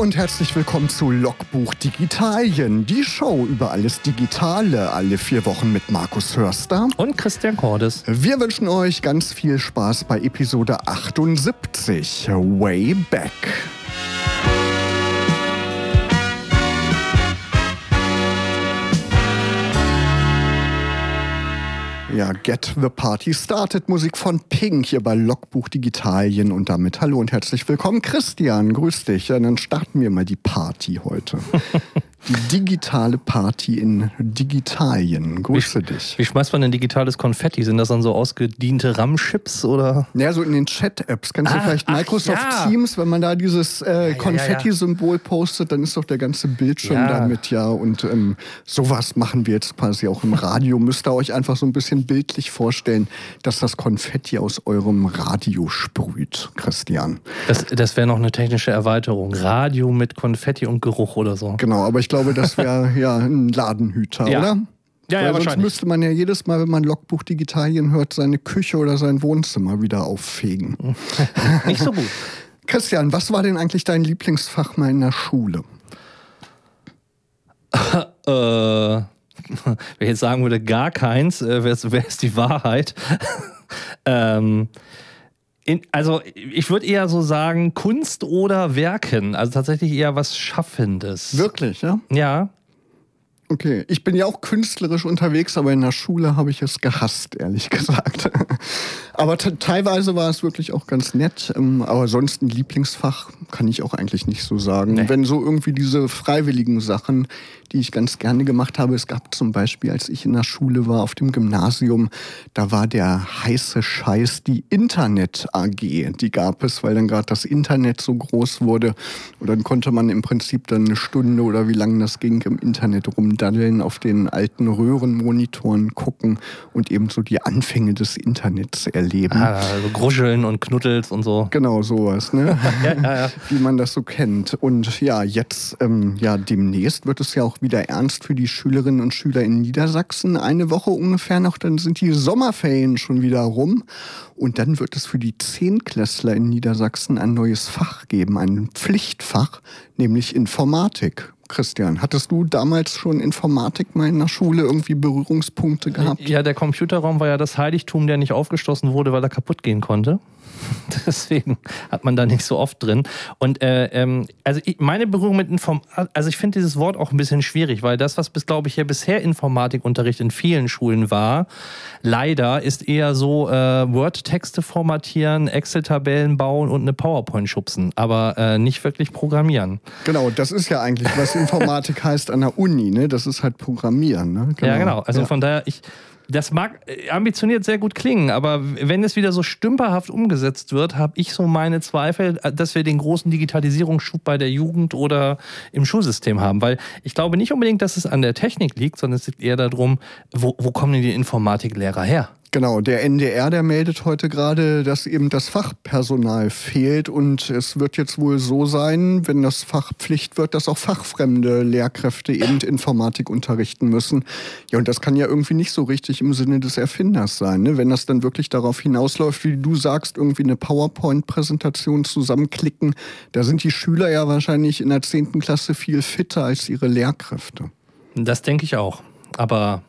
und herzlich willkommen zu Logbuch Digitalien, die Show über alles Digitale, alle vier Wochen mit Markus Hörster und Christian Cordes. Wir wünschen euch ganz viel Spaß bei Episode 78, Way Back. Ja, Get the Party Started, Musik von Pink hier bei Logbuch Digitalien und damit hallo und herzlich willkommen. Christian, grüß dich. Ja, dann starten wir mal die Party heute. Digitale Party in Digitalien. Grüße wie, dich. Wie schmeißt man denn digitales Konfetti? Sind das dann so ausgediente RAM-Chips oder? Ja, so in den Chat-Apps. Kennst ah, du vielleicht Microsoft ja. Teams, wenn man da dieses äh, ja, Konfetti-Symbol postet, dann ist doch der ganze Bildschirm damit, ja. Und ähm, sowas machen wir jetzt quasi auch im Radio. Müsst ihr euch einfach so ein bisschen bildlich vorstellen, dass das Konfetti aus eurem Radio sprüht, Christian. Das, das wäre noch eine technische Erweiterung. Radio mit Konfetti und Geruch oder so. Genau, aber ich glaube, das wäre ja ein Ladenhüter, ja. oder? Ja, Weil ja, sonst wahrscheinlich. müsste man ja jedes Mal, wenn man Logbuch Digitalien hört, seine Küche oder sein Wohnzimmer wieder auffegen. Nicht so gut. Christian, was war denn eigentlich dein Lieblingsfach mal in der Schule? äh, wenn ich jetzt sagen würde, gar keins, äh, wäre es die Wahrheit. ähm, in, also ich würde eher so sagen Kunst oder Werken, also tatsächlich eher was Schaffendes. Wirklich, ja? Ja. Okay, ich bin ja auch künstlerisch unterwegs, aber in der Schule habe ich es gehasst, ehrlich gesagt. aber teilweise war es wirklich auch ganz nett. Ähm, aber sonst ein Lieblingsfach kann ich auch eigentlich nicht so sagen. Nee. Wenn so irgendwie diese freiwilligen Sachen, die ich ganz gerne gemacht habe. Es gab zum Beispiel, als ich in der Schule war, auf dem Gymnasium, da war der heiße Scheiß die Internet AG. Die gab es, weil dann gerade das Internet so groß wurde. Und dann konnte man im Prinzip dann eine Stunde oder wie lange das ging im Internet rumdaddeln, auf den alten Röhrenmonitoren gucken und eben so die Anfänge des Internets erleben. Ah, also Gruscheln und Knuddels und so. Genau, sowas, ne? ja, ja, ja. Wie man das so kennt. Und ja, jetzt, ähm, ja, demnächst wird es ja auch wieder ernst für die Schülerinnen und Schüler in Niedersachsen. Eine Woche ungefähr noch, dann sind die Sommerferien schon wieder rum. Und dann wird es für die Zehnklässler in Niedersachsen ein neues Fach geben, ein Pflichtfach, nämlich Informatik. Christian, hattest du damals schon Informatik mal in der Schule irgendwie Berührungspunkte gehabt? Ja, der Computerraum war ja das Heiligtum, der nicht aufgeschlossen wurde, weil er kaputt gehen konnte. Deswegen hat man da nicht so oft drin. Und äh, ähm, also ich, meine Berührung mit Informatik, also ich finde dieses Wort auch ein bisschen schwierig, weil das, was bis, glaube ich, ja bisher Informatikunterricht in vielen Schulen war, leider ist eher so äh, Word-Texte formatieren, Excel-Tabellen bauen und eine PowerPoint schubsen, aber äh, nicht wirklich programmieren. Genau, das ist ja eigentlich, was Informatik heißt an der Uni, ne? Das ist halt Programmieren. Ne? Genau. Ja, genau. Also ja. von daher, ich das mag äh, ambitioniert sehr gut klingen, aber wenn es wieder so stümperhaft umgesetzt wird, habe ich so meine Zweifel, äh, dass wir den großen Digitalisierungsschub bei der Jugend oder im Schulsystem haben. Weil ich glaube nicht unbedingt, dass es an der Technik liegt, sondern es liegt eher darum, wo, wo kommen denn die Informatiklehrer her? Genau, der NDR, der meldet heute gerade, dass eben das Fachpersonal fehlt und es wird jetzt wohl so sein, wenn das Fach Pflicht wird, dass auch fachfremde Lehrkräfte eben Informatik unterrichten müssen. Ja, und das kann ja irgendwie nicht so richtig im Sinne des Erfinders sein, ne? wenn das dann wirklich darauf hinausläuft, wie du sagst, irgendwie eine PowerPoint-Präsentation zusammenklicken. Da sind die Schüler ja wahrscheinlich in der 10. Klasse viel fitter als ihre Lehrkräfte. Das denke ich auch. Aber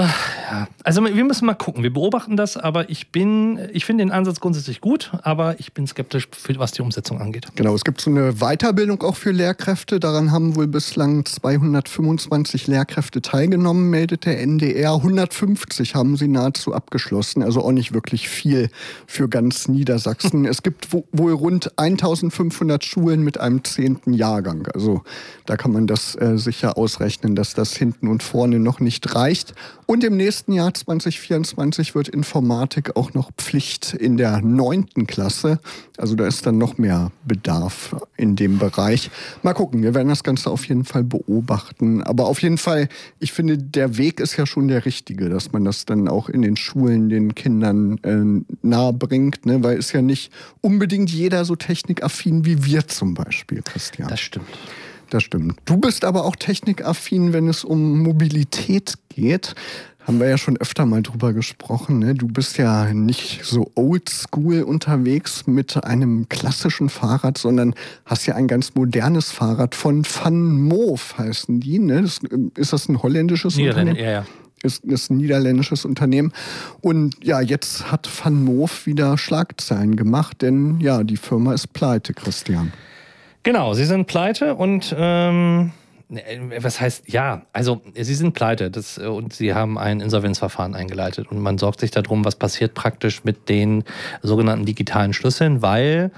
Ach, ja. Also wir müssen mal gucken. Wir beobachten das, aber ich bin, ich finde den Ansatz grundsätzlich gut, aber ich bin skeptisch, was die Umsetzung angeht. Genau, es gibt so eine Weiterbildung auch für Lehrkräfte. Daran haben wohl bislang 225 Lehrkräfte teilgenommen, meldet der NDR. 150 haben sie nahezu abgeschlossen, also auch nicht wirklich viel für ganz Niedersachsen. es gibt wohl rund 1500 Schulen mit einem zehnten Jahrgang. Also da kann man das äh, sicher ausrechnen, dass das hinten und vorne noch nicht reicht. Und im nächsten Jahr 2024 wird Informatik auch noch Pflicht in der neunten Klasse. Also da ist dann noch mehr Bedarf in dem Bereich. Mal gucken, wir werden das Ganze auf jeden Fall beobachten. Aber auf jeden Fall, ich finde, der Weg ist ja schon der richtige, dass man das dann auch in den Schulen den Kindern äh, nahe bringt, ne? weil ist ja nicht unbedingt jeder so technikaffin wie wir zum Beispiel, Christian. Das stimmt. Das stimmt. Du bist aber auch technikaffin, wenn es um Mobilität geht. Haben wir ja schon öfter mal drüber gesprochen. Ne? Du bist ja nicht so oldschool unterwegs mit einem klassischen Fahrrad, sondern hast ja ein ganz modernes Fahrrad von Van Moof heißen die. Ne? Das, ist das ein holländisches Unternehmen? Ja, ja ist, ist ein niederländisches Unternehmen. Und ja, jetzt hat Van Moof wieder Schlagzeilen gemacht, denn ja, die Firma ist pleite, Christian. Genau, sie sind pleite und ähm, was heißt ja, also sie sind pleite das, und sie haben ein Insolvenzverfahren eingeleitet und man sorgt sich darum, was passiert praktisch mit den sogenannten digitalen Schlüsseln, weil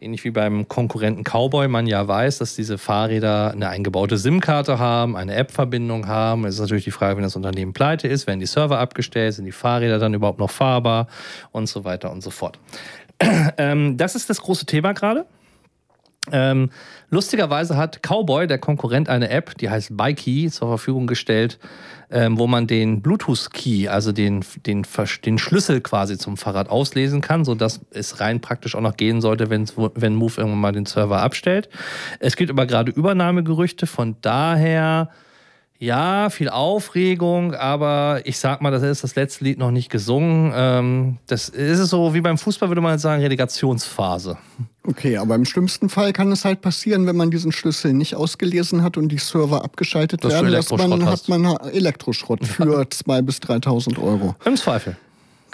ähnlich wie beim Konkurrenten Cowboy man ja weiß, dass diese Fahrräder eine eingebaute SIM-Karte haben, eine App-Verbindung haben. Es ist natürlich die Frage, wenn das Unternehmen pleite ist, werden die Server abgestellt, sind die Fahrräder dann überhaupt noch fahrbar und so weiter und so fort. Ähm, das ist das große Thema gerade. Ähm, lustigerweise hat Cowboy, der Konkurrent, eine App, die heißt Bikey, zur Verfügung gestellt, ähm, wo man den Bluetooth-Key, also den, den, den Schlüssel quasi zum Fahrrad auslesen kann, sodass es rein praktisch auch noch gehen sollte, wenn Move irgendwann mal den Server abstellt. Es gibt aber gerade Übernahmegerüchte, von daher ja, viel Aufregung, aber ich sag mal, das ist das letzte Lied noch nicht gesungen. Ähm, das ist so wie beim Fußball, würde man sagen, Relegationsphase. Okay, aber im schlimmsten Fall kann es halt passieren, wenn man diesen Schlüssel nicht ausgelesen hat und die Server abgeschaltet dass werden, dass man, hat man Elektroschrott für 2.000 bis 3.000 Euro. Im Zweifel.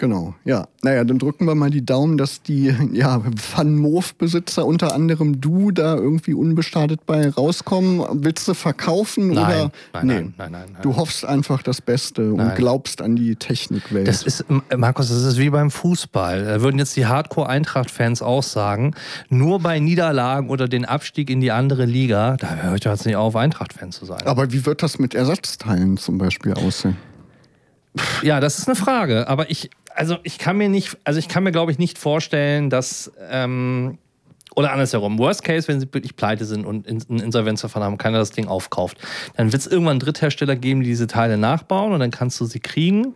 Genau, ja. Naja, dann drücken wir mal die Daumen, dass die ja, Van Moof-Besitzer, unter anderem du, da irgendwie unbeschadet bei rauskommen. Willst du verkaufen nein, oder? Nein, nee. nein, nein, nein, nein, Du hoffst einfach das Beste und glaubst an die Technikwelt. Das ist, Markus, das ist wie beim Fußball. Da würden jetzt die Hardcore-Eintracht-Fans auch sagen, nur bei Niederlagen oder den Abstieg in die andere Liga, da hört jetzt nicht auf, Eintracht-Fan zu sein. Aber wie wird das mit Ersatzteilen zum Beispiel aussehen? Ja, das ist eine Frage. Aber ich, also ich kann mir nicht, also ich kann mir, glaube ich, nicht vorstellen, dass ähm, oder andersherum. Worst Case, wenn sie wirklich pleite sind und ein Insolvenzverfahren haben, keiner das Ding aufkauft. Dann wird es irgendwann Dritthersteller geben, die diese Teile nachbauen und dann kannst du sie kriegen.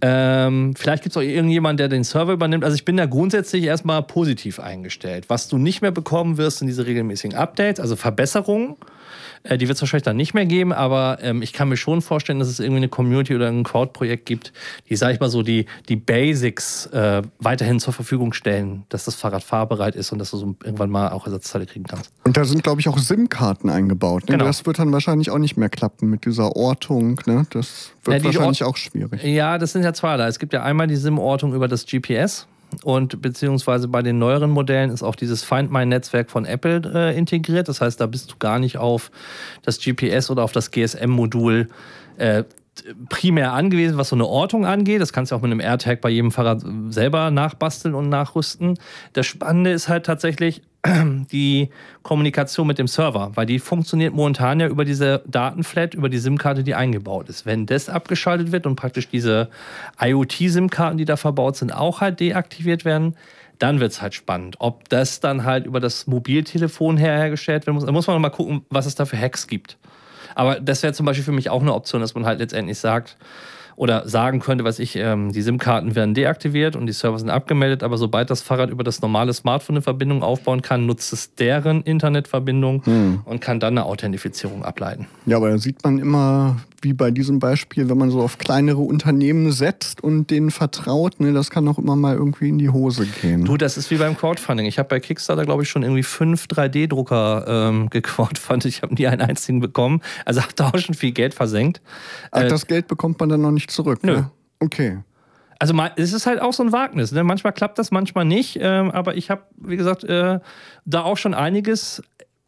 Ähm, vielleicht gibt es auch irgendjemanden, der den Server übernimmt. Also ich bin da grundsätzlich erstmal positiv eingestellt. Was du nicht mehr bekommen wirst, sind diese regelmäßigen Updates, also Verbesserungen. Äh, die wird es wahrscheinlich dann nicht mehr geben, aber ähm, ich kann mir schon vorstellen, dass es irgendwie eine Community oder ein Crowd-Projekt gibt, die, sag ich mal so, die, die Basics äh, weiterhin zur Verfügung stellen, dass das Fahrrad fahrbereit ist und dass du so irgendwann mal auch Ersatzteile kriegen kannst. Und da sind, glaube ich, auch SIM-Karten eingebaut. Ne? Genau. Das wird dann wahrscheinlich auch nicht mehr klappen mit dieser Ortung. Ne? Das wird ja, wahrscheinlich Ort auch schwierig. Ja, das sind ja zwei da. Es gibt ja einmal die SIM-Ortung über das GPS und beziehungsweise bei den neueren Modellen ist auch dieses Find My-Netzwerk von Apple äh, integriert. Das heißt, da bist du gar nicht auf das GPS oder auf das GSM-Modul äh, primär angewiesen, was so eine Ortung angeht. Das kannst du auch mit einem AirTag bei jedem Fahrrad selber nachbasteln und nachrüsten. Das Spannende ist halt tatsächlich die Kommunikation mit dem Server, weil die funktioniert momentan ja über diese Datenflat, über die SIM-Karte, die eingebaut ist. Wenn das abgeschaltet wird und praktisch diese IoT-SIM-Karten, die da verbaut sind, auch halt deaktiviert werden, dann wird es halt spannend. Ob das dann halt über das Mobiltelefon hergestellt werden muss, da muss man noch mal gucken, was es da für Hacks gibt. Aber das wäre zum Beispiel für mich auch eine Option, dass man halt letztendlich sagt, oder sagen könnte, was ich, ähm, die SIM-Karten werden deaktiviert und die Server sind abgemeldet, aber sobald das Fahrrad über das normale Smartphone eine Verbindung aufbauen kann, nutzt es deren Internetverbindung hm. und kann dann eine Authentifizierung ableiten. Ja, aber da sieht man immer, wie bei diesem Beispiel, wenn man so auf kleinere Unternehmen setzt und denen vertraut, ne, das kann auch immer mal irgendwie in die Hose gehen. Du, das ist wie beim Crowdfunding. Ich habe bei Kickstarter, glaube ich, schon irgendwie fünf 3D-Drucker ähm, gecrowdfundet. Ich habe nie einen einzigen bekommen. Also habe da auch schon viel Geld versenkt. Ach, äh, das Geld bekommt man dann noch nicht zurück? Nö. Ne? Okay. Also es ist halt auch so ein Wagnis. Ne? Manchmal klappt das, manchmal nicht. Ähm, aber ich habe, wie gesagt, äh, da auch schon einiges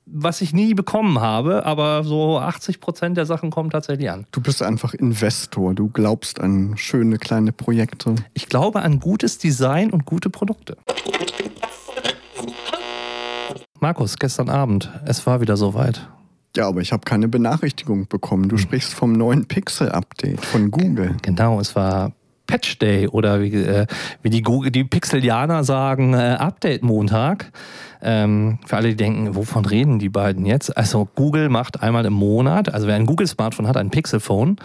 was ich nie bekommen habe, aber so 80 Prozent der Sachen kommen tatsächlich an. Du bist einfach Investor, du glaubst an schöne kleine Projekte. Ich glaube an gutes Design und gute Produkte. Markus, gestern Abend, es war wieder soweit. Ja, aber ich habe keine Benachrichtigung bekommen. Du hm. sprichst vom neuen Pixel-Update von Google. Genau, es war Patch Day oder wie, äh, wie die, Google, die Pixelianer sagen, äh, Update-Montag. Ähm, für alle, die denken, wovon reden die beiden jetzt? Also Google macht einmal im Monat, also wer ein Google-Smartphone hat, ein Pixel-Phone,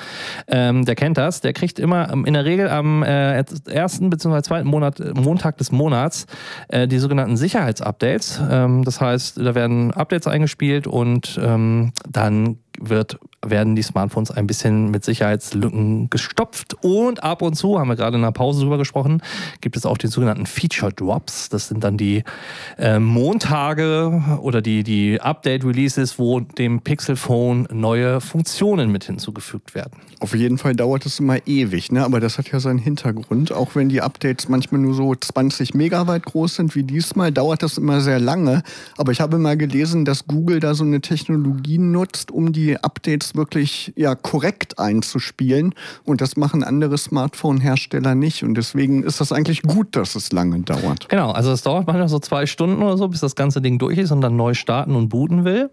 ähm, der kennt das, der kriegt immer in der Regel am äh, ersten bzw. zweiten Monat, Montag des Monats äh, die sogenannten Sicherheitsupdates. Ähm, das heißt, da werden Updates eingespielt und ähm, dann wird, werden die Smartphones ein bisschen mit Sicherheitslücken gestopft. Und ab und zu, haben wir gerade in der Pause drüber gesprochen, gibt es auch die sogenannten Feature Drops. Das sind dann die äh, Montage oder die, die Update-Releases, wo dem Pixel Phone neue Funktionen mit hinzugefügt werden. Auf jeden Fall dauert es immer ewig, ne? aber das hat ja seinen Hintergrund. Auch wenn die Updates manchmal nur so 20 Megabyte groß sind wie diesmal, dauert das immer sehr lange. Aber ich habe mal gelesen, dass Google da so eine Technologie nutzt, um die Updates wirklich ja, korrekt einzuspielen. Und das machen andere Smartphone-Hersteller nicht. Und deswegen ist das eigentlich gut, dass es lange dauert. Genau, also es dauert manchmal so zwei Stunden oder so, bis das ganze Ding durch ist und dann neu starten und booten will.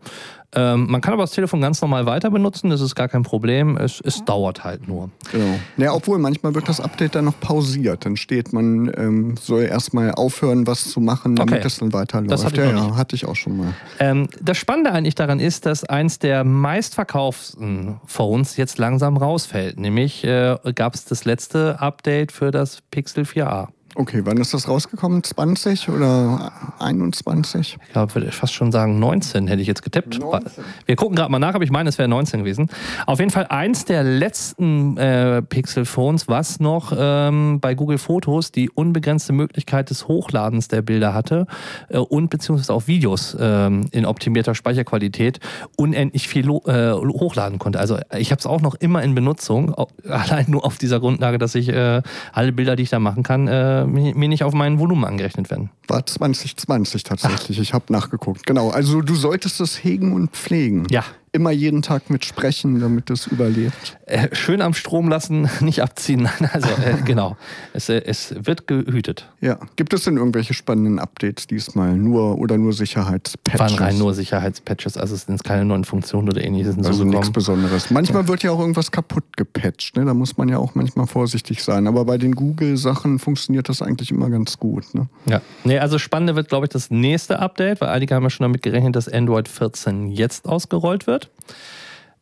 Ähm, man kann aber das Telefon ganz normal weiter benutzen, das ist gar kein Problem. Es, es dauert halt nur. Genau. Ja, obwohl manchmal wird das Update dann noch pausiert. Dann steht, man ähm, soll erstmal aufhören, was zu machen, damit okay. es dann weiterläuft. Das hatte ich ja, ja, hatte ich auch schon mal. Ähm, das Spannende eigentlich daran ist, dass eins der meistverkauften Phones jetzt langsam rausfällt. Nämlich äh, gab es das letzte Update für das Pixel 4a. Okay, wann ist das rausgekommen? 20 oder 21? Ich glaube, würde ich fast schon sagen 19 hätte ich jetzt getippt. 19. Wir gucken gerade mal nach, aber ich meine, es wäre 19 gewesen. Auf jeden Fall eins der letzten äh, Pixel-Phones, was noch ähm, bei Google Fotos die unbegrenzte Möglichkeit des Hochladens der Bilder hatte äh, und beziehungsweise auch Videos äh, in optimierter Speicherqualität unendlich viel äh, hochladen konnte. Also ich habe es auch noch immer in Benutzung, allein nur auf dieser Grundlage, dass ich äh, alle Bilder, die ich da machen kann, äh, mir nicht auf mein Volumen angerechnet werden. War 2020 tatsächlich. Ach. Ich habe nachgeguckt. Genau. Also du solltest es hegen und pflegen. Ja, immer jeden Tag mit sprechen, damit es überlebt. Äh, schön am Strom lassen, nicht abziehen. Also äh, genau, es, äh, es wird gehütet. Ja, gibt es denn irgendwelche spannenden Updates diesmal? Nur oder nur Sicherheitspatches? Waren rein nur Sicherheitspatches, also es sind keine neuen Funktionen oder ähnliches. Also nichts Besonderes. Manchmal ja. wird ja auch irgendwas kaputt gepatcht, ne? da muss man ja auch manchmal vorsichtig sein. Aber bei den Google-Sachen funktioniert das eigentlich immer ganz gut. Ne? Ja, nee, also spannender wird, glaube ich, das nächste Update, weil einige haben ja schon damit gerechnet, dass Android 14 jetzt ausgerollt wird.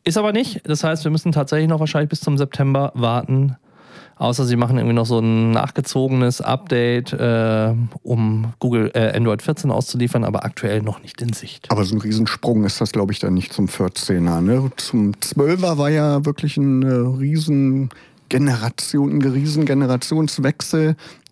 Ist aber nicht. Das heißt, wir müssen tatsächlich noch wahrscheinlich bis zum September warten. Außer sie machen irgendwie noch so ein nachgezogenes Update, äh, um Google äh, Android 14 auszuliefern, aber aktuell noch nicht in Sicht. Aber so ein Riesensprung ist das, glaube ich, dann nicht zum 14er. Ne? Zum 12er war ja wirklich ein äh, riesen ein riesen.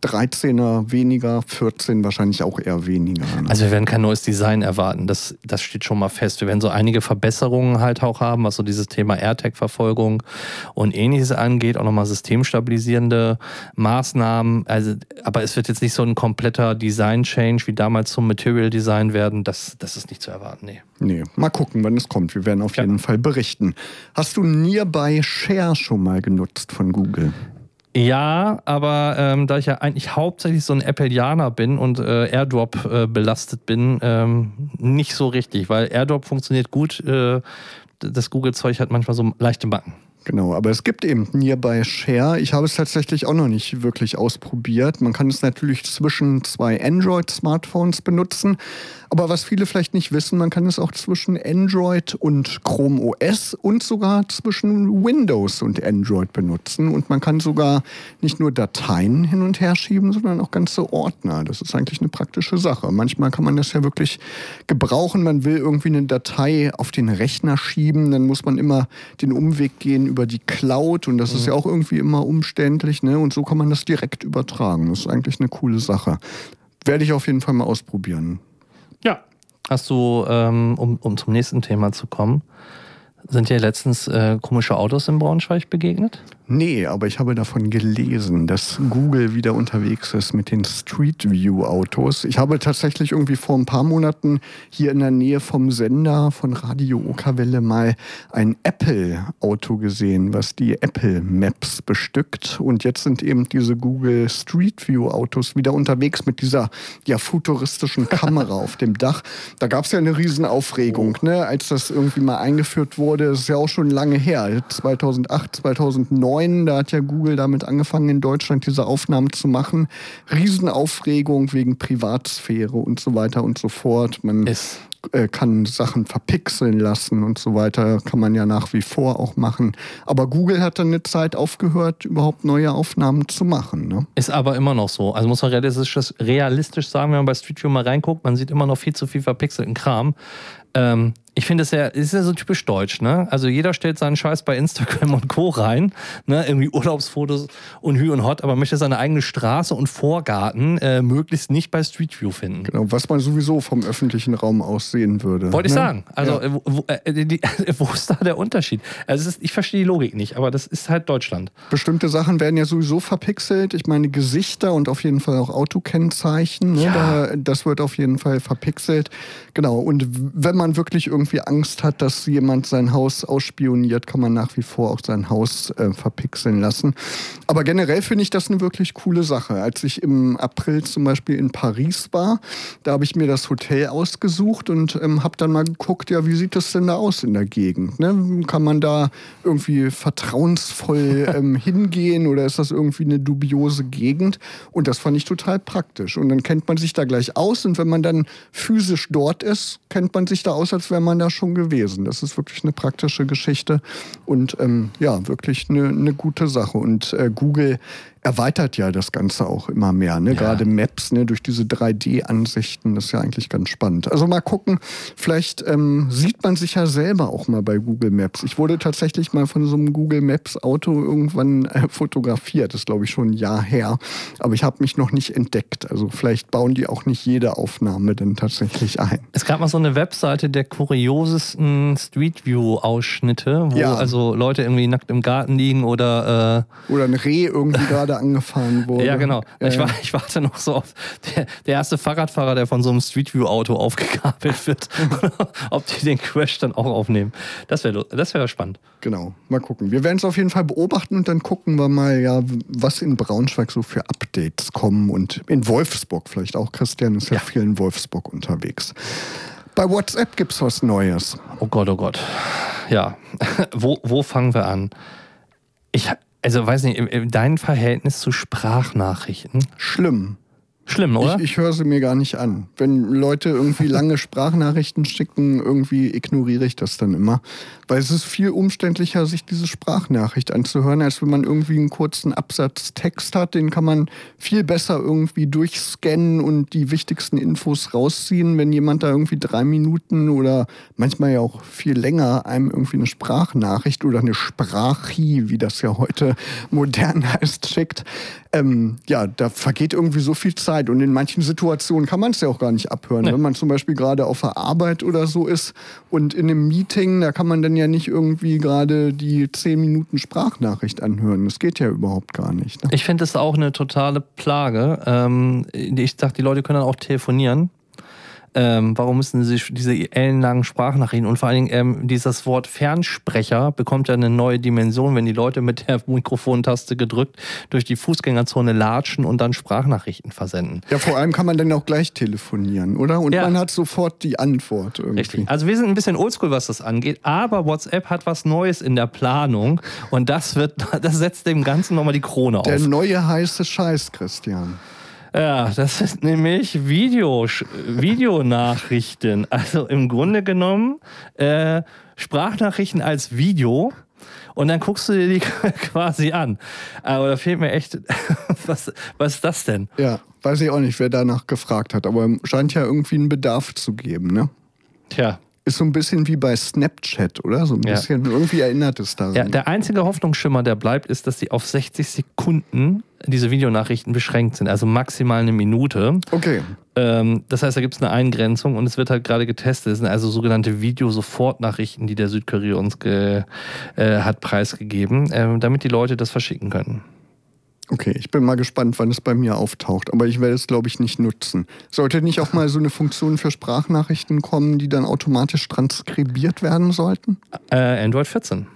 13er weniger, 14 wahrscheinlich auch eher weniger. Ne? Also wir werden kein neues Design erwarten, das, das steht schon mal fest. Wir werden so einige Verbesserungen halt auch haben, was so dieses Thema AirTag-Verfolgung und ähnliches angeht, auch nochmal systemstabilisierende Maßnahmen. Also, aber es wird jetzt nicht so ein kompletter Design-Change wie damals zum Material Design werden, das, das ist nicht zu erwarten, nee. Nee, mal gucken, wann es kommt. Wir werden auf ja. jeden Fall berichten. Hast du Nearby Share schon mal genutzt von Google? Ja, aber ähm, da ich ja eigentlich hauptsächlich so ein Appleianer bin und äh, Airdrop äh, belastet bin, ähm, nicht so richtig, weil Airdrop funktioniert gut. Äh, das Google-Zeug hat manchmal so leichte Backen. Genau, aber es gibt eben Nearby Share. Ich habe es tatsächlich auch noch nicht wirklich ausprobiert. Man kann es natürlich zwischen zwei Android-Smartphones benutzen. Aber was viele vielleicht nicht wissen, man kann es auch zwischen Android und Chrome OS und sogar zwischen Windows und Android benutzen. Und man kann sogar nicht nur Dateien hin und her schieben, sondern auch ganze Ordner. Das ist eigentlich eine praktische Sache. Manchmal kann man das ja wirklich gebrauchen. Man will irgendwie eine Datei auf den Rechner schieben, dann muss man immer den Umweg gehen über die Cloud und das mhm. ist ja auch irgendwie immer umständlich. Ne? Und so kann man das direkt übertragen. Das ist eigentlich eine coole Sache. Werde ich auf jeden Fall mal ausprobieren. Hast du, ähm, um, um zum nächsten Thema zu kommen, sind dir letztens äh, komische Autos in Braunschweig begegnet? Nee, aber ich habe davon gelesen, dass Google wieder unterwegs ist mit den Street View Autos. Ich habe tatsächlich irgendwie vor ein paar Monaten hier in der Nähe vom Sender von Radio Okerwelle mal ein Apple Auto gesehen, was die Apple Maps bestückt. Und jetzt sind eben diese Google Street View Autos wieder unterwegs mit dieser ja futuristischen Kamera auf dem Dach. Da gab es ja eine Riesenaufregung, ne, als das irgendwie mal eingeführt wurde. Das ist ja auch schon lange her, 2008, 2009 2009, da hat ja Google damit angefangen, in Deutschland diese Aufnahmen zu machen. Riesenaufregung wegen Privatsphäre und so weiter und so fort. Man ist äh, kann Sachen verpixeln lassen und so weiter. Kann man ja nach wie vor auch machen. Aber Google hat dann eine Zeit aufgehört, überhaupt neue Aufnahmen zu machen. Ne? Ist aber immer noch so. Also muss man realistisch, realistisch sagen, wenn man bei Street View mal reinguckt, man sieht immer noch viel zu viel verpixelten Kram. Ähm, ich finde es ja, ist ja so typisch deutsch, ne? Also jeder stellt seinen Scheiß bei Instagram und Co. rein, ne? Irgendwie Urlaubsfotos und Hü und Hot, aber möchte seine eigene Straße und Vorgarten äh, möglichst nicht bei Street View finden. Genau, was man sowieso vom öffentlichen Raum aus sehen würde. Wollte ne? ich sagen. Also Ja. wo, äh, die, wo ist da der Unterschied? Also ist, ich verstehe die Logik nicht, aber das ist halt Deutschland. Bestimmte Sachen werden ja sowieso verpixelt. Ich meine, Gesichter und auf jeden Fall auch Autokennzeichen. Ne? Ja. Da, das wird auf jeden Fall verpixelt. Genau. Und wenn man wirklich irgendwie Angst hat, dass jemand sein Haus ausspioniert, kann man nach wie vor auch sein Haus äh, verpixeln lassen. Aber generell finde ich das eine wirklich coole Sache. Als ich im April zum Beispiel in Paris war, da habe ich mir das Hotel ausgesucht und ähm, habe dann mal geguckt, ja, wie sieht das denn da aus in der Gegend? Ne? Kann man da irgendwie vertrauensvoll ähm, hingehen oder ist das irgendwie eine dubiose Gegend? Und das fand ich total praktisch. Und dann kennt man sich da gleich aus und wenn man dann physisch dort ist, kennt man sich da aus, als wäre man da schon gewesen. Das ist wirklich eine praktische Geschichte und ähm, ja, wirklich eine, eine gute Sache. Und äh, Google erweitert ja das Ganze auch immer mehr. Ne? Gerade Maps ne? durch diese 3D-Ansichten, das ist ja eigentlich ganz spannend. Also mal gucken, vielleicht ähm, sieht man sich ja selber auch mal bei Google Maps. Ich wurde tatsächlich mal von so einem Google Maps Auto irgendwann äh, fotografiert. Das ist, glaube ich, schon ein Jahr her. Aber ich habe mich noch nicht entdeckt. Also vielleicht bauen die auch nicht jede Aufnahme dann tatsächlich ein. Es gab mal so eine Webseite der kuriosesten Street View-Ausschnitte, wo Ja. also Leute irgendwie nackt im Garten liegen oder äh, Oder ein Reh irgendwie gerade angefahren wurde. Ja, genau. Ja, ich, war, ich warte noch so auf der, der erste Fahrradfahrer, der von so einem Street View Auto aufgegabelt wird. Ob die den Crash dann auch aufnehmen. Das wäre das wär spannend. Genau, mal gucken. Wir werden es auf jeden Fall beobachten und dann gucken wir mal, ja, was in Braunschweig so für Updates kommen und in Wolfsburg vielleicht auch. Christian ist ja, Ja. viel in Wolfsburg unterwegs. Bei WhatsApp gibt es was Neues. Oh Gott, oh Gott. Ja. wo, wo fangen wir an? Ich, also weiß nicht, dein Verhältnis zu Sprachnachrichten? Schlimm. Schlimm, oder? Ich, ich höre sie mir gar nicht an. Wenn Leute irgendwie lange Sprachnachrichten schicken, irgendwie ignoriere ich das dann immer. Weil es ist viel umständlicher, sich diese Sprachnachricht anzuhören, als wenn man irgendwie einen kurzen Absatz Text hat. Den kann man viel besser irgendwie durchscannen und die wichtigsten Infos rausziehen. Wenn jemand da irgendwie drei Minuten oder manchmal ja auch viel länger einem irgendwie eine Sprachnachricht oder eine Sprachi, wie das ja heute modern heißt, schickt. Ähm, ja, da vergeht irgendwie so viel Zeit und in manchen Situationen kann man es ja auch gar nicht abhören. Nee. Wenn man zum Beispiel gerade auf der Arbeit oder so ist und in einem Meeting, da kann man dann ja nicht irgendwie gerade die 10 Minuten Sprachnachricht anhören. Das geht ja überhaupt gar nicht. Ne? Ich finde es auch eine totale Plage. Ähm, ich dachte, die Leute können dann auch telefonieren. Ähm, warum müssen sie sich diese ellenlangen Sprachnachrichten und vor allen Dingen ähm, dieses Wort Fernsprecher bekommt ja eine neue Dimension, wenn die Leute mit der Mikrofontaste gedrückt durch die Fußgängerzone latschen und dann Sprachnachrichten versenden. Ja, vor allem kann man dann auch gleich telefonieren, oder? Und Ja. man hat sofort die Antwort irgendwie. Richtig. Also wir sind ein bisschen oldschool, was das angeht, aber WhatsApp hat was Neues in der Planung und das wird, das setzt dem Ganzen nochmal die Krone Der auf. neue heiße Scheiß, Christian. Ja, das ist nämlich Video, Videonachrichten. Also im Grunde genommen äh, Sprachnachrichten als Video. Und dann guckst du dir die quasi an. Aber da fehlt mir echt, was, was ist das denn? Ja, weiß ich auch nicht, wer danach gefragt hat, aber scheint ja irgendwie einen Bedarf zu geben, ne? Tja, Ist so ein bisschen wie bei Snapchat, oder? So ein Ja. bisschen, irgendwie erinnert es daran. ja, der einzige Hoffnungsschimmer, der bleibt, ist, dass die auf 60 Sekunden diese Videonachrichten beschränkt sind. Also maximal eine Minute. okay, Ähm, das heißt, da gibt es eine Eingrenzung und es wird halt gerade getestet. Das sind also sogenannte Video-Sofortnachrichten, die der Südkorea uns äh, hat preisgegeben, ähm, damit die Leute das verschicken können. Okay. Ich bin mal gespannt, wann es bei mir auftaucht, aber ich werde es, glaube ich, nicht nutzen. Sollte nicht auch mal so eine Funktion für Sprachnachrichten kommen, die dann automatisch transkribiert werden sollten? Äh, Android 14.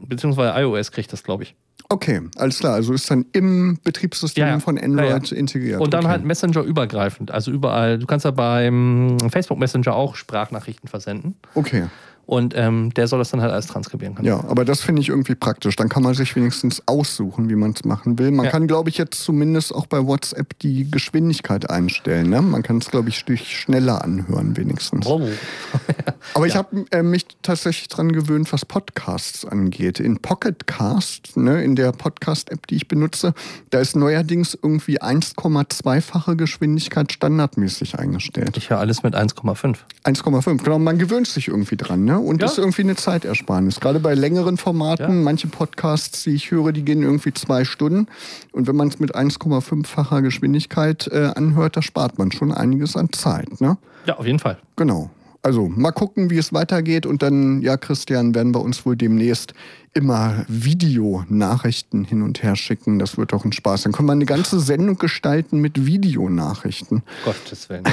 Beziehungsweise iOS kriegt das, glaube ich. Okay, alles klar. Also ist dann im Betriebssystem Ja, ja. von Android integriert. Und dann okay. halt Messenger übergreifend. Also überall. Du kannst ja beim Facebook Messenger auch Sprachnachrichten versenden. Okay. Und ähm, der soll das dann halt alles transkribieren können. Ja, aber das finde ich irgendwie praktisch. Dann kann man sich wenigstens aussuchen, wie man es machen will. Man Ja. kann, glaube ich, jetzt zumindest auch bei WhatsApp die Geschwindigkeit einstellen. Ne? Man kann es, glaube ich, durch schneller anhören, wenigstens. Oh. Aber ich habe äh, mich tatsächlich dran gewöhnt, was Podcasts angeht. In Pocket Cast, ne, in der Podcast-App, die ich benutze, da ist neuerdings irgendwie 1,2-fache Geschwindigkeit standardmäßig eingestellt. Ich höre alles mit 1,5. 1,5, genau. Man gewöhnt sich irgendwie dran, ne? Und Ja. das ist irgendwie eine Zeitersparnis. Gerade bei längeren Formaten, Ja. manche Podcasts, die ich höre, die gehen irgendwie zwei Stunden. Und wenn man es mit 1,5-facher Geschwindigkeit äh, anhört, da spart man schon einiges an Zeit, ne? Ja, auf jeden Fall. Genau. Also mal gucken, wie es weitergeht. Und dann, ja, Christian, werden wir uns wohl demnächst immer Videonachrichten hin und her schicken. Das wird doch ein Spaß. Dann können wir eine ganze Sendung gestalten mit Videonachrichten. Gottes Willen.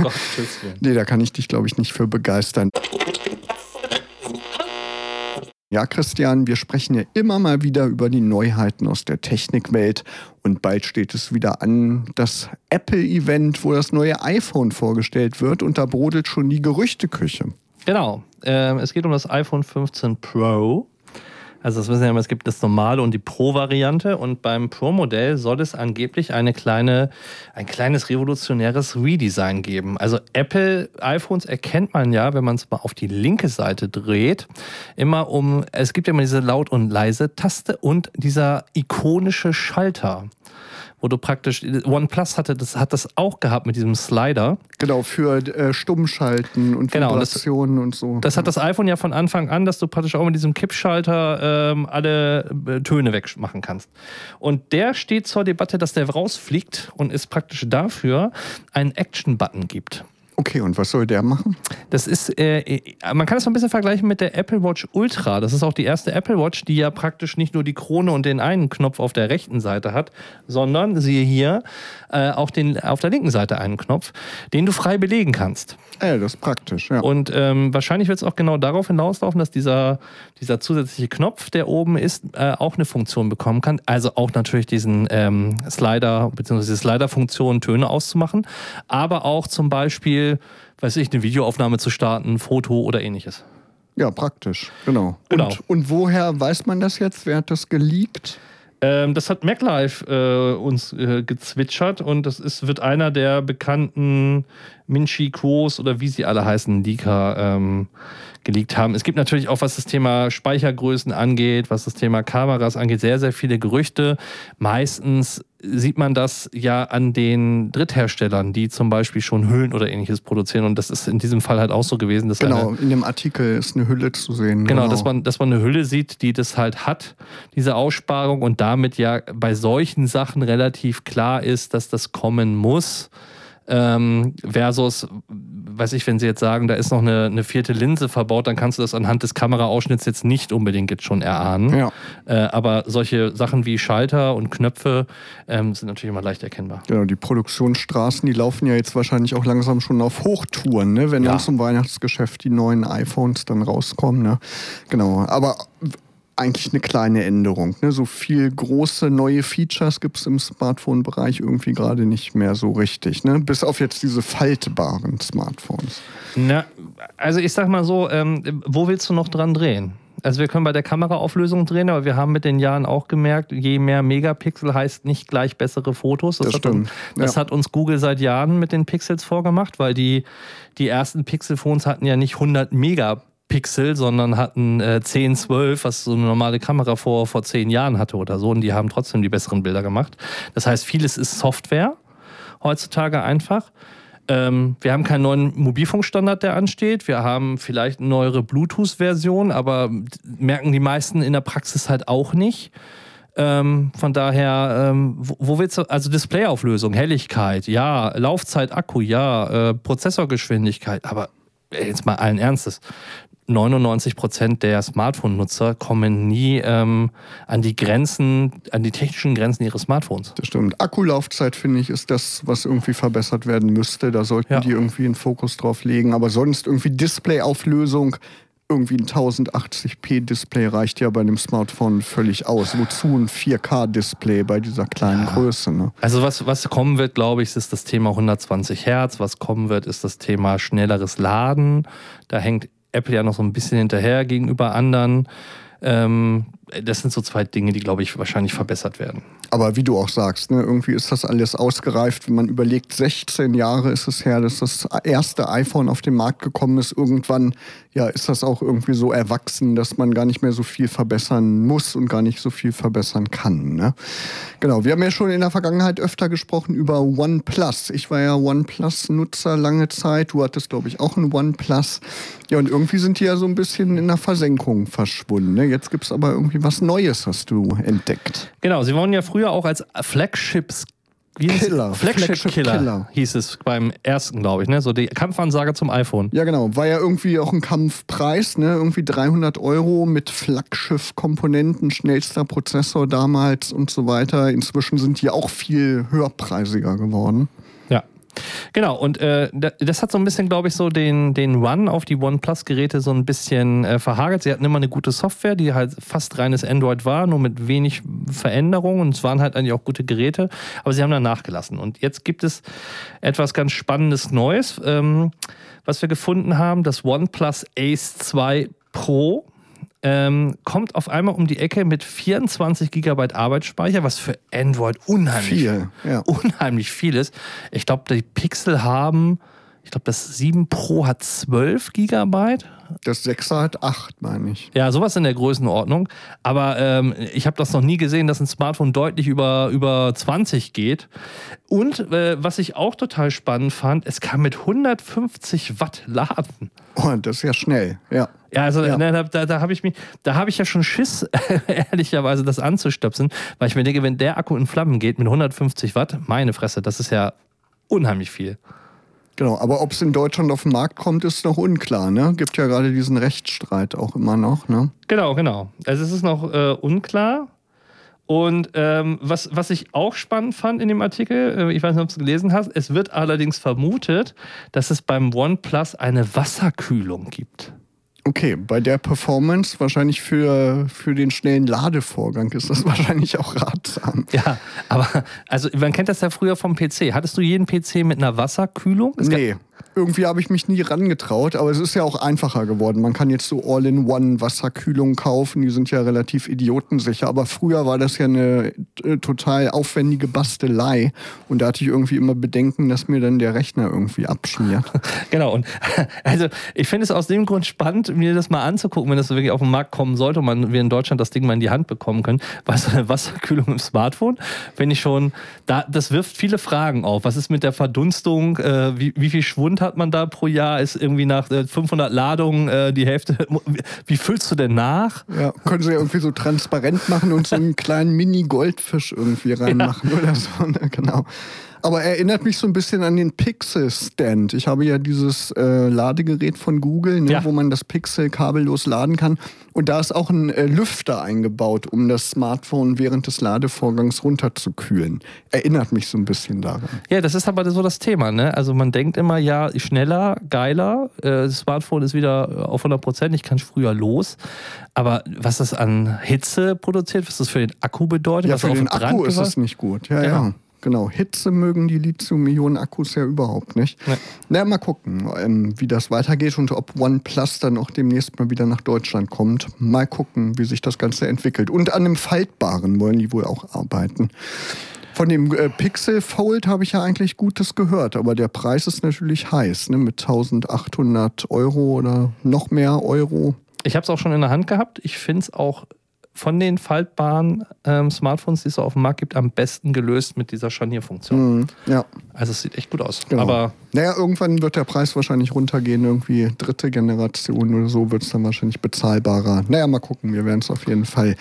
Gottes Willen. Nee, da kann ich dich, glaube ich, nicht für begeistern. Ja, Christian, wir sprechen ja immer mal wieder über die Neuheiten aus der Technikwelt und bald steht es wieder an, das Apple-Event, wo das neue iPhone vorgestellt wird und da brodelt schon die Gerüchteküche. Genau. Ähm, es geht um das iPhone 15 Pro. Also das wissen wir immer, es gibt das normale und die Pro-Variante und beim Pro-Modell soll es angeblich eine kleine, ein kleines revolutionäres Redesign geben. Also Apple iPhones erkennt man ja, wenn man es mal auf die linke Seite dreht, immer um, es gibt ja immer diese laut und leise Taste und dieser ikonische Schalter, wo du praktisch, OnePlus hatte das, hat das auch gehabt mit diesem Slider. Genau, für äh, Stummschalten und Genau, das- Vibrationen und so. Das hat das iPhone ja von Anfang an, dass du praktisch auch mit diesem Kippschalter ähm, alle äh, Töne wegmachen kannst. Und der steht zur Debatte, dass der rausfliegt und es praktisch dafür einen Action-Button gibt. Okay, und was soll der machen? Das ist, äh, man kann es so ein bisschen vergleichen mit der Apple Watch Ultra. Das ist auch die erste Apple Watch, die ja praktisch nicht nur die Krone und den einen Knopf auf der rechten Seite hat, sondern siehe hier äh, auch den, auf der linken Seite einen Knopf, den du frei belegen kannst. Äh, das ist praktisch, ja. Und ähm, wahrscheinlich wird es auch genau darauf hinauslaufen, dass dieser, dieser zusätzliche Knopf, der oben ist, äh, auch eine Funktion bekommen kann. Also auch natürlich diesen ähm, Slider bzw. diese Slider-Funktion, Töne auszumachen, aber auch zum Beispiel, weiß ich, eine Videoaufnahme zu starten, Foto oder ähnliches. ja, praktisch, genau. Genau. Und, und woher weiß man das jetzt? Wer hat das geleakt? Ähm, das hat MacLife äh, uns äh, gezwitschert und das ist, wird einer der bekannten Minchi Quos oder wie sie alle heißen, Leaker ähm, geleakt haben. Es gibt natürlich auch, was das Thema Speichergrößen angeht, was das Thema Kameras angeht, sehr, sehr viele Gerüchte. Meistens sieht man das ja an den Drittherstellern, die zum Beispiel schon Hüllen oder ähnliches produzieren. Und das ist in diesem Fall halt auch so gewesen. Dass eine, Genau, in dem Artikel ist eine Hülle zu sehen. Genau, Dass, man, dass man eine Hülle sieht, die das halt hat, diese Aussparung und damit ja bei solchen Sachen relativ klar ist, dass das kommen muss. Ähm, versus, weiß ich, wenn Sie jetzt sagen, da ist noch eine, eine vierte Linse verbaut, dann kannst du das anhand des Kameraausschnitts jetzt nicht unbedingt jetzt schon erahnen. Ja. Äh, aber solche Sachen wie Schalter und Knöpfe ähm, sind natürlich immer leicht erkennbar. Genau, die Produktionsstraßen, die laufen ja jetzt wahrscheinlich auch langsam schon auf Hochtouren, ne? wenn Ja. dann zum Weihnachtsgeschäft die neuen iPhones dann rauskommen. Ne? Genau, aber eigentlich eine kleine Änderung. Ne? So viel große neue Features gibt es im Smartphone-Bereich irgendwie gerade nicht mehr so richtig. Ne? Bis auf jetzt diese faltbaren Smartphones. Na, also ich sag mal so, ähm, wo willst du noch dran drehen? Also wir können bei der Kameraauflösung drehen, aber wir haben mit den Jahren auch gemerkt, je mehr Megapixel heißt nicht gleich bessere Fotos. Das hat, stimmt, Das ja. hat uns Google seit Jahren mit den Pixels vorgemacht, weil die, die ersten Pixelphones hatten ja nicht 100 Megapixel, sondern hatten äh, 10, 12, was so eine normale Kamera vor, vor 10 Jahren hatte oder so. Und die haben trotzdem die besseren Bilder gemacht. Das heißt, vieles ist Software heutzutage einfach. Ähm, wir haben keinen neuen Mobilfunkstandard, der ansteht. Wir haben vielleicht eine neuere Bluetooth-Version, aber merken die meisten in der Praxis halt auch nicht. Ähm, von daher, ähm, wo, wo willst du, also Displayauflösung, Helligkeit, ja, Laufzeit, Akku, ja, äh, Prozessorgeschwindigkeit, aber jetzt mal allen Ernstes. 99% der Smartphone-Nutzer kommen nie ähm, an die Grenzen, an die technischen Grenzen ihres Smartphones. Das stimmt. Akkulaufzeit, finde ich, ist das, was irgendwie verbessert werden müsste. Da sollten Ja. die irgendwie einen Fokus drauf legen. Aber sonst irgendwie Displayauflösung, irgendwie ein 1080p Display reicht ja bei einem Smartphone völlig aus. Wozu ein 4K-Display bei dieser kleinen Größe? Ne? Also was, was kommen wird, glaube ich, ist das Thema 120 Hertz. Was kommen wird, ist das Thema schnelleres Laden. Da hängt Apple ja noch so ein bisschen hinterher gegenüber anderen. Ähm, das sind so zwei Dinge, die, glaube ich, wahrscheinlich verbessert werden. Aber wie du auch sagst, ne, irgendwie ist das alles ausgereift. Wenn man überlegt, 16 Jahre ist es her, dass das erste iPhone auf den Markt gekommen ist. Irgendwann ja, ist das auch irgendwie so erwachsen, dass man gar nicht mehr so viel verbessern muss und gar nicht so viel verbessern kann. Ne? Genau, wir haben ja schon in der Vergangenheit öfter gesprochen über OnePlus. Ich war ja OnePlus-Nutzer lange Zeit. Du hattest, glaube ich, auch ein OnePlus. Ja, und irgendwie sind die ja so ein bisschen in der Versenkung verschwunden. Ne? Jetzt gibt es aber irgendwie was Neues, hast du entdeckt. Genau, sie wurden ja früher auch als Flagships Killer. Flagship, Flagship Killer, Killer, hieß es beim ersten, glaube ich, ne? So die Kampfansage zum iPhone. Ja, genau. War ja irgendwie auch ein Kampfpreis, ne? Irgendwie 300 Euro mit Flaggschiff-Komponenten, schnellster Prozessor damals und so weiter. Inzwischen sind die auch viel höherpreisiger geworden. Genau, und äh, das hat so ein bisschen, glaube ich, so den, den Run auf die OnePlus-Geräte so ein bisschen äh, verhagelt. Sie hatten immer eine gute Software, die halt fast reines Android war, nur mit wenig Veränderungen und es waren halt eigentlich auch gute Geräte, aber sie haben dann nachgelassen. Und jetzt gibt es etwas ganz Spannendes Neues, ähm, was wir gefunden haben, das OnePlus Ace 2 Pro ähm, kommt auf einmal um die Ecke mit 24 GB Arbeitsspeicher, was für Android unheimlich viel, ja. unheimlich viel ist. Ich glaube, die Pixel haben, ich glaube, das 7 Pro hat 12 GB. Das 6er hat 8, meine ich. Ja, sowas in der Größenordnung. Aber ähm, ich habe das noch nie gesehen, dass ein Smartphone deutlich über, über 20 geht. Und äh, was ich auch total spannend fand, es kann mit 150 Watt laden. Oh, das ist ja schnell, ja. Ja, also ja. Ne, da, da habe ich mich, da habe ich ja schon Schiss, ehrlicherweise, das anzustöpseln, weil ich mir denke, wenn der Akku in Flammen geht mit 150 Watt, meine Fresse, das ist ja unheimlich viel. Genau, aber ob es in Deutschland auf den Markt kommt, ist noch unklar. Ne? Gibt ja gerade diesen Rechtsstreit auch immer noch. Ne? Genau, genau. Also es ist noch äh, unklar. Und ähm, was, was ich auch spannend fand in dem Artikel, äh, ich weiß nicht, ob du es gelesen hast, es wird allerdings vermutet, dass es beim OnePlus eine Wasserkühlung gibt. Okay, bei der Performance wahrscheinlich für, für den schnellen Ladevorgang ist das wahrscheinlich auch ratsam. Ja, aber also man kennt das ja früher vom PC. Hattest du jeden PC mit einer Wasserkühlung? Es nee, irgendwie habe ich mich nie rangetraut, aber es ist ja auch einfacher geworden. Man kann jetzt so All-in-One Wasserkühlung kaufen, die sind ja relativ idiotensicher. Aber früher war das ja eine äh, total aufwendige Bastelei und da hatte ich irgendwie immer Bedenken, dass mir dann der Rechner irgendwie abschmiert. genau, und also ich finde es aus dem Grund spannend, mir das mal anzugucken, wenn das so wirklich auf den Markt kommen sollte und man, wir in Deutschland das Ding mal in die Hand bekommen können. So eine Wasserkühlung im Smartphone, wenn ich schon, da, das wirft viele Fragen auf. Was ist mit der Verdunstung? Äh, wie, wie viel Schwund hat man da pro Jahr? Ist irgendwie nach 500 äh, Ladungen äh, die Hälfte. Wie füllst du denn nach? Ja, können sie ja irgendwie so transparent machen und so einen kleinen Mini-Goldfisch irgendwie reinmachen ja. oder so. Ne? Genau. Aber erinnert mich so ein bisschen an den Pixel-Stand. Ich habe ja dieses äh, Ladegerät von Google, ne, ja. wo man das Pixel kabellos laden kann. Und da ist auch ein äh, Lüfter eingebaut, um das Smartphone während des Ladevorgangs runterzukühlen. Erinnert mich so ein bisschen daran. Ja, das ist aber so das Thema. Ne? Also man denkt immer, ja, schneller, geiler. Äh, das Smartphone ist wieder auf 100 Prozent, ich kann früher los. Aber was das an Hitze produziert, was das für den Akku bedeutet, ja, was für den Akku ist es nicht gut. Ja, genau. ja. Genau, Hitze mögen die Lithium-Ionen-Akkus ja überhaupt nicht. Ja. Na, mal gucken, ähm, wie das weitergeht und ob OnePlus dann auch demnächst mal wieder nach Deutschland kommt. Mal gucken, wie sich das Ganze entwickelt. Und an dem Faltbaren wollen die wohl auch arbeiten. Von dem äh, Pixel Fold habe ich ja eigentlich Gutes gehört, aber der Preis ist natürlich heiß, ne? mit 1800 Euro oder noch mehr Euro. Ich habe es auch schon in der Hand gehabt. Ich finde es auch von den faltbaren ähm, Smartphones, die es so auf dem Markt gibt, am besten gelöst mit dieser Scharnierfunktion. Mhm, ja. Also es sieht echt gut aus. Genau. Aber naja, irgendwann wird der Preis wahrscheinlich runtergehen. Irgendwie dritte Generation oder so wird es dann wahrscheinlich bezahlbarer. Naja, mal gucken. Wir werden es auf jeden Fall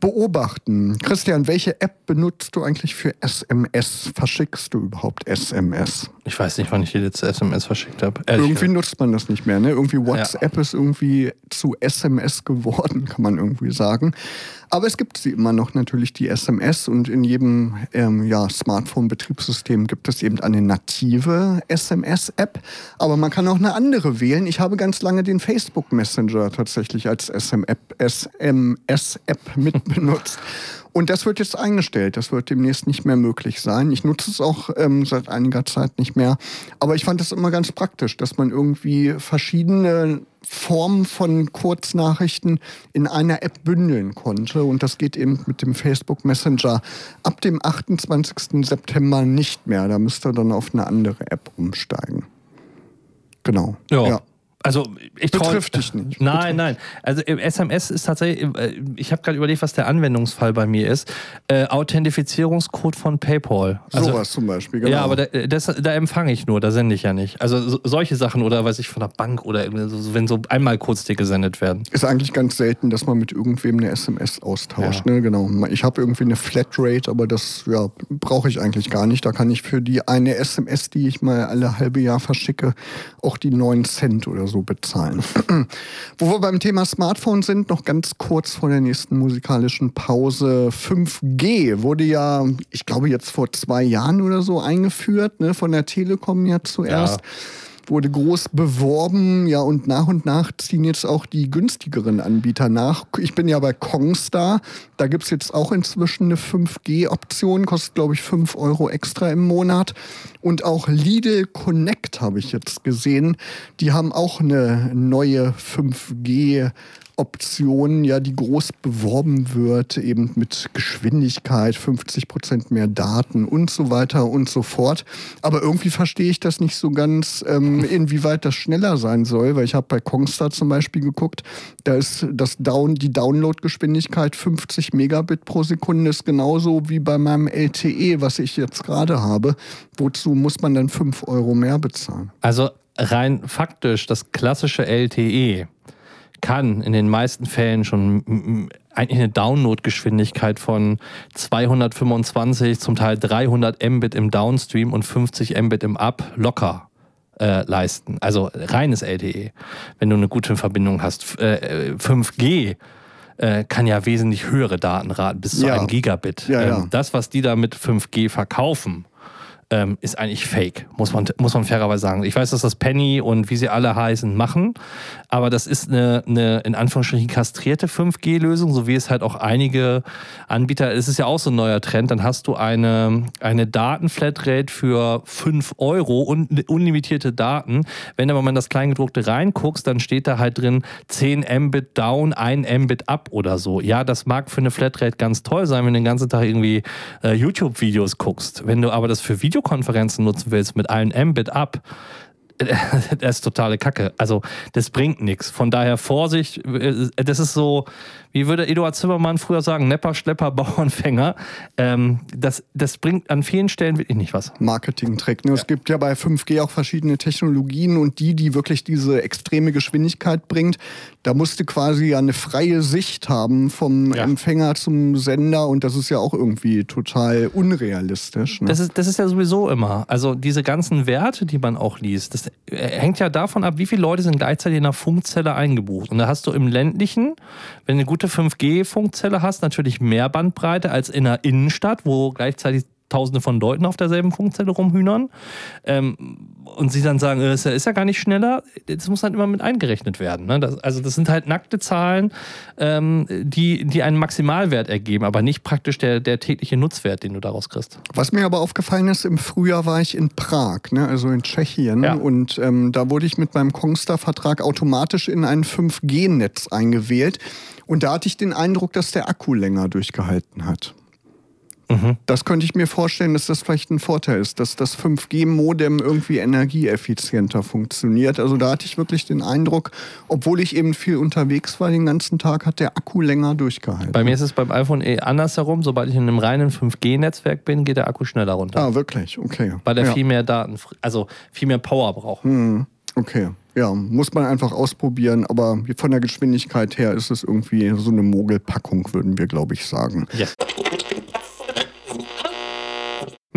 beobachten. Christian, welche App benutzt du eigentlich für SMS? Verschickst du überhaupt SMS? Ich weiß nicht, wann ich die letzte SMS verschickt habe. Irgendwie nutzt man das nicht mehr. Ne? Irgendwie WhatsApp ja. ist irgendwie zu SMS geworden, kann man irgendwie sagen. Aber es gibt sie immer noch natürlich, die SMS. Und in jedem ähm, ja, Smartphone-Betriebssystem gibt es eben eine native SMS-App. Aber man kann auch eine andere wählen. Ich habe ganz lange den Facebook Messenger tatsächlich als SMS-App mit benutzt. Und das wird jetzt eingestellt. Das wird demnächst nicht mehr möglich sein. Ich nutze es auch ähm, seit einiger Zeit nicht mehr. Aber ich fand es immer ganz praktisch, dass man irgendwie verschiedene Formen von Kurznachrichten in einer App bündeln konnte. Und das geht eben mit dem Facebook Messenger ab dem 28. September nicht mehr. Da müsst ihr dann auf eine andere App umsteigen. Genau. ja. ja. Also ich Betrifft dich nicht. Nein, nein. Also SMS ist tatsächlich, äh, ich habe gerade überlegt, was der Anwendungsfall bei mir ist. Äh, Authentifizierungscode von PayPal. Also, Sowas zum Beispiel, genau. Ja, aber da, das, da empfange ich nur, da sende ich ja nicht. Also so, solche Sachen oder weiß ich von der Bank oder so, wenn so einmal kurz dir gesendet werden. Ist eigentlich ganz selten, dass man mit irgendwem eine SMS austauscht. Ja. Ne? Genau. Ich habe irgendwie eine Flatrate, aber das ja, brauche ich eigentlich gar nicht. Da kann ich für die eine SMS, die ich mal alle halbe Jahr verschicke, auch die 9 Cent oder so bezahlen. Wo wir beim Thema Smartphone sind, noch ganz kurz vor der nächsten musikalischen Pause. 5G wurde ja, ich glaube, jetzt vor zwei Jahren oder so eingeführt, ne, von der Telekom ja zuerst. Ja wurde groß beworben, ja, und nach und nach ziehen jetzt auch die günstigeren Anbieter nach. Ich bin ja bei Kongstar, da gibt es jetzt auch inzwischen eine 5G-Option, kostet, glaube ich, 5 Euro extra im Monat. Und auch Lidl Connect habe ich jetzt gesehen, die haben auch eine neue 5G Option, ja, die groß beworben wird, eben mit Geschwindigkeit, 50 Prozent mehr Daten und so weiter und so fort. Aber irgendwie verstehe ich das nicht so ganz, ähm, inwieweit das schneller sein soll, weil ich habe bei Kongstar zum Beispiel geguckt, da ist das Down, die Downloadgeschwindigkeit 50 Megabit pro Sekunde ist genauso wie bei meinem LTE, was ich jetzt gerade habe. Wozu muss man dann 5 Euro mehr bezahlen? Also rein faktisch, das klassische LTE kann in den meisten Fällen schon eigentlich eine Downloadgeschwindigkeit von 225, zum Teil 300 Mbit im Downstream und 50 Mbit im Up locker äh, leisten. Also reines LTE, wenn du eine gute Verbindung hast. Äh, 5G äh, kann ja wesentlich höhere Datenraten, bis zu ja. 1 Gigabit. Ja, ja. Ähm, das, was die da mit 5G verkaufen, ähm, ist eigentlich fake, muss man, muss man fairerweise sagen. Ich weiß, dass das Penny und wie sie alle heißen machen, aber das ist eine, eine in Anführungsstrichen kastrierte 5G-Lösung, so wie es halt auch einige Anbieter, es ist ja auch so ein neuer Trend, dann hast du eine, eine Datenflatrate für 5 Euro und unlimitierte Daten. Wenn aber mal in das Kleingedruckte reinguckst, dann steht da halt drin 10 Mbit down, 1 Mbit up oder so. Ja, das mag für eine Flatrate ganz toll sein, wenn du den ganzen Tag irgendwie äh, YouTube-Videos guckst. Wenn du aber das für Video Videokonferenzen nutzen willst mit allen Mbit ab, das ist totale Kacke. Also, das bringt nichts. Von daher Vorsicht. Das ist so, wie würde Eduard Zimmermann früher sagen, Nepper, Schlepper, Bauernfänger. Ähm, das, das bringt an vielen Stellen wirklich nicht was. Marketing-Trick. Ne? Ja. Es gibt ja bei 5G auch verschiedene Technologien und die, die wirklich diese extreme Geschwindigkeit bringt, da musste quasi eine freie Sicht haben vom ja. Empfänger zum Sender und das ist ja auch irgendwie total unrealistisch. Ne? Das, ist, das ist ja sowieso immer. Also diese ganzen Werte, die man auch liest, das hängt ja davon ab, wie viele Leute sind gleichzeitig in einer Funkzelle eingebucht. Und da hast du im ländlichen, wenn du eine gute 5G-Funkzelle hast, natürlich mehr Bandbreite als in einer Innenstadt, wo gleichzeitig Tausende von Leuten auf derselben Funkzelle rumhühnern ähm, und sie dann sagen, es ist ja gar nicht schneller, das muss halt immer mit eingerechnet werden. Ne? Das, also das sind halt nackte Zahlen, ähm, die, die einen Maximalwert ergeben, aber nicht praktisch der, der tägliche Nutzwert, den du daraus kriegst. Was mir aber aufgefallen ist, im Frühjahr war ich in Prag, ne? also in Tschechien ja. und ähm, da wurde ich mit meinem Kongstar-Vertrag automatisch in ein 5G-Netz eingewählt und da hatte ich den Eindruck, dass der Akku länger durchgehalten hat. Mhm. Das könnte ich mir vorstellen, dass das vielleicht ein Vorteil ist, dass das 5G-Modem irgendwie energieeffizienter funktioniert. Also da hatte ich wirklich den Eindruck, obwohl ich eben viel unterwegs war den ganzen Tag, hat der Akku länger durchgehalten. Bei mir ist es beim iPhone eh andersherum. Sobald ich in einem reinen 5G-Netzwerk bin, geht der Akku schneller runter. Ah, wirklich? Okay. Weil er ja. viel mehr Daten, also viel mehr Power braucht. Mhm. Okay. Ja, muss man einfach ausprobieren, aber von der Geschwindigkeit her ist es irgendwie so eine Mogelpackung, würden wir, glaube ich, sagen. Yes.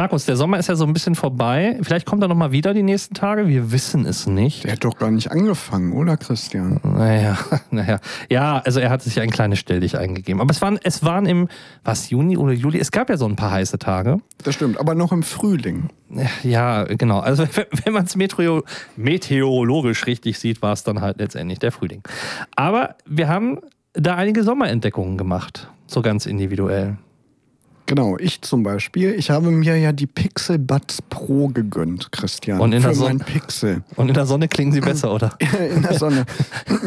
Markus, der Sommer ist ja so ein bisschen vorbei. Vielleicht kommt er noch mal wieder die nächsten Tage. Wir wissen es nicht. Der hat doch gar nicht angefangen, oder Christian? Naja, naja. Ja, also er hat sich ein kleines Stelldich eingegeben. Aber es waren, es waren im, was, Juni oder Juli? Es gab ja so ein paar heiße Tage. Das stimmt, aber noch im Frühling. Ja, genau. Also wenn man es Meteor meteorologisch richtig sieht, war es dann halt letztendlich der Frühling. Aber wir haben da einige Sommerentdeckungen gemacht. So ganz individuell. Genau, ich zum Beispiel. Ich habe mir ja die Pixel Buds Pro gegönnt, Christian. Und in der Sonne- Pixel. Und in der Sonne klingen sie besser, oder? in der Sonne.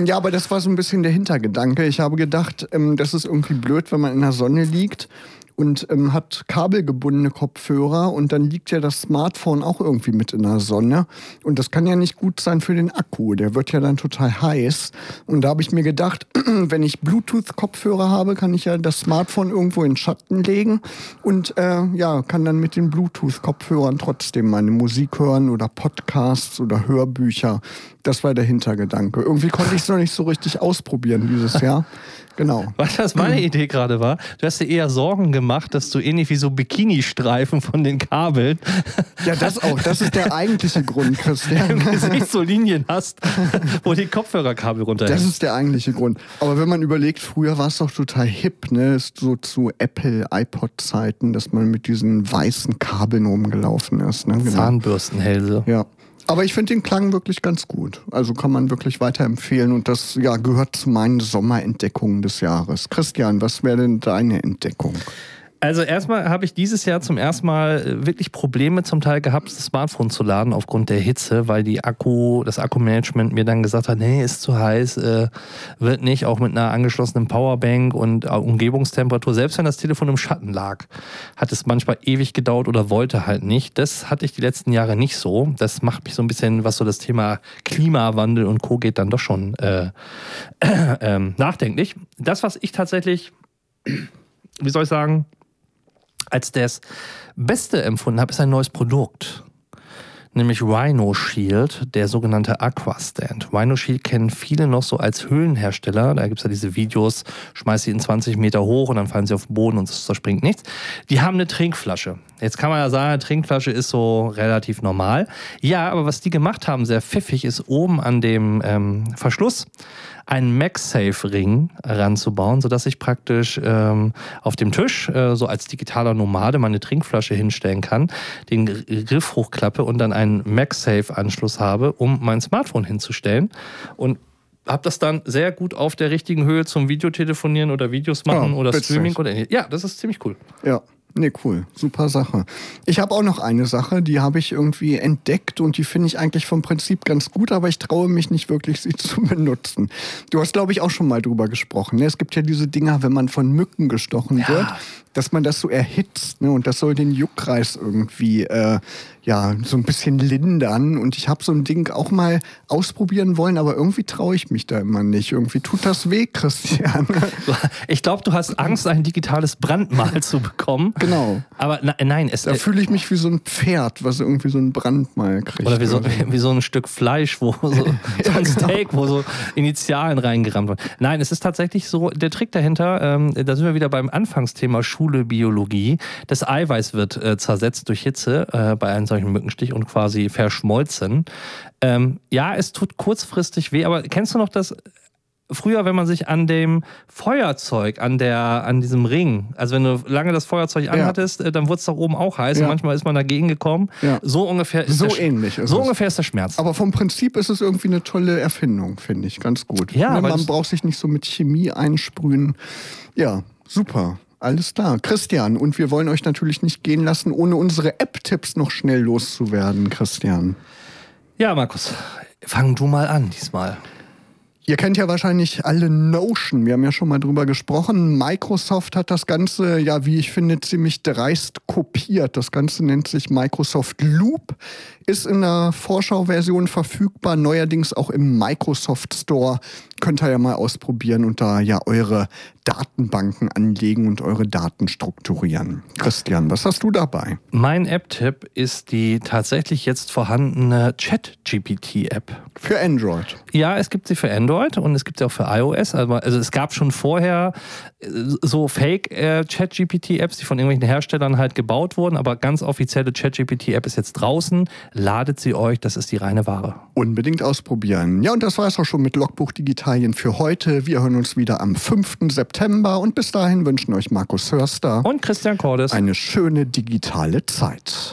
Ja, aber das war so ein bisschen der Hintergedanke. Ich habe gedacht, ähm, das ist irgendwie blöd, wenn man in der Sonne liegt und ähm, hat kabelgebundene Kopfhörer und dann liegt ja das Smartphone auch irgendwie mit in der Sonne. Und das kann ja nicht gut sein für den Akku. Der wird ja dann total heiß. Und da habe ich mir gedacht, wenn ich Bluetooth-Kopfhörer habe, kann ich ja das Smartphone irgendwo in Schatten legen und äh, ja, kann dann mit den Bluetooth-Kopfhörern trotzdem meine Musik hören oder Podcasts oder Hörbücher. Das war der Hintergedanke. Irgendwie konnte ich es noch nicht so richtig ausprobieren dieses Jahr. Genau. Weißt du, was meine Idee gerade war? Du hast dir eher Sorgen gemacht, dass du ähnlich wie so Bikini-Streifen von den Kabeln Ja, das auch. Das ist der eigentliche Grund, im Christian. Gesicht so Linien hast, wo die Kopfhörerkabel Das runterhängen. ist der eigentliche Grund. Aber wenn man überlegt, früher war es doch total hip, ne? Ist so zu Apple, iPod-Zeiten, dass man mit diesen weißen Kabeln rumgelaufen ist. Ne? Genau. Zahnbürstenhälse. Ja. Aber ich finde den Klang wirklich ganz gut. Also kann man wirklich weiterempfehlen und das ja, gehört zu meinen Sommerentdeckungen des Jahres. Christian, was wäre denn deine Entdeckung? Also erstmal habe ich dieses Jahr zum ersten Mal äh, wirklich Probleme zum Teil gehabt, das Smartphone zu laden aufgrund der Hitze, weil die Akku, das Akkumanagement mir dann gesagt hat, nee, ist zu heiß, äh, wird nicht, auch mit einer angeschlossenen Powerbank und äh, Umgebungstemperatur. Selbst wenn das Telefon im Schatten lag, hat es manchmal ewig gedauert oder wollte halt nicht. Das hatte ich die letzten Jahre nicht so. Das macht mich so ein bisschen, was so das Thema Klimawandel und Co. geht, dann doch schon äh, ähm, nachdenklich. Das, was ich tatsächlich, wie soll ich sagen, als das Beste empfunden habe, ist ein neues Produkt. Nämlich Rhino Shield, der sogenannte Aquastand. Rhino Shield kennen viele noch so als Höhlenhersteller. Da gibt es ja diese Videos, schmeiß sie in 20 Meter hoch und dann fallen sie auf den Boden und es zerspringt nichts. Die haben eine Trinkflasche. Jetzt kann man ja sagen, Trinkflasche ist so relativ normal. Ja, aber was die gemacht haben, sehr pfiffig, ist oben an dem ähm, Verschluss einen MagSafe-Ring ranzubauen, sodass ich praktisch ähm, auf dem Tisch äh, so als digitaler Nomade meine Trinkflasche hinstellen kann, den Gr- Griff hochklappe und dann einen MagSafe-Anschluss habe, um mein Smartphone hinzustellen. Und habe das dann sehr gut auf der richtigen Höhe zum Videotelefonieren oder Videos machen Ja, oder witzig. Streaming oder ja, das ist ziemlich cool. Ja. Nee, cool. Super Sache. Ich habe auch noch eine Sache, die habe ich irgendwie entdeckt und die finde ich eigentlich vom Prinzip ganz gut, aber ich traue mich nicht wirklich, sie zu benutzen. Du hast, glaube ich, auch schon mal drüber gesprochen. Ne? Es gibt ja diese Dinger, wenn man von Mücken gestochen Ja. wird, dass man das so erhitzt. Ne? Und das soll den Juckkreis irgendwie äh, ja, so ein bisschen lindern. Und ich habe so ein Ding auch mal ausprobieren wollen, aber irgendwie traue ich mich da immer nicht. Irgendwie tut das weh, Christian. Ich glaube, du hast Angst, ein digitales Brandmal zu bekommen. genau. Aber na, nein, es Da fühle ich mich wie so ein Pferd, was irgendwie so ein Brandmal kriegt. Oder wie so, wie so ein Stück Fleisch, wo so, so ein genau. Steak, wo so Initialen reingerammt werden. Nein, es ist tatsächlich so, der Trick dahinter, ähm, da sind wir wieder beim Anfangsthema Schule, Biologie. Das Eiweiß wird äh, zersetzt durch Hitze äh, bei einem solchen Mückenstich und quasi verschmolzen. Ähm, ja, es tut kurzfristig weh, aber kennst du noch das? Früher, wenn man sich an dem Feuerzeug, an der, an diesem Ring, also wenn du lange das Feuerzeug anhattest, äh, dann wurde es doch oben auch heiß Ja. und manchmal ist man dagegen gekommen. Ja. So ungefähr ist So der, ähnlich ist so es. ungefähr ist der Schmerz. Aber vom Prinzip ist es irgendwie eine tolle Erfindung, finde ich. Ganz gut. Ja, ne, man braucht sich nicht so mit Chemie einsprühen. Ja, super. Alles klar. Christian, und wir wollen euch natürlich nicht gehen lassen, ohne unsere App-Tipps noch schnell loszuwerden, Christian. Ja, Markus, fang du mal an diesmal. Ihr kennt ja wahrscheinlich alle Notion. Wir haben ja schon mal drüber gesprochen. Microsoft hat das Ganze, ja, wie ich finde, ziemlich dreist kopiert. Das Ganze nennt sich Microsoft Loop, ist in der Vorschauversion verfügbar, neuerdings auch im Microsoft Store. Könnt ihr ja mal ausprobieren und da ja eure Datenbanken anlegen und eure Daten strukturieren. Christian, was hast du dabei? Mein App-Tipp ist die tatsächlich jetzt vorhandene Chat-GPT-App. Für Android. Ja, es gibt sie für Android und es gibt sie auch für iOS. Also, also es gab schon vorher äh, so Fake-Chat-GPT-Apps, die von irgendwelchen Herstellern halt gebaut wurden, aber ganz offizielle Chat-GPT-App ist jetzt draußen. Ladet sie euch, das ist die reine Ware. Unbedingt ausprobieren. Ja, und das war es auch schon mit Logbuch Digitalien für heute. Wir hören uns wieder am 5. September und bis dahin wünschen euch Markus Hörster Und Christian Cordes. eine schöne digitale Zeit.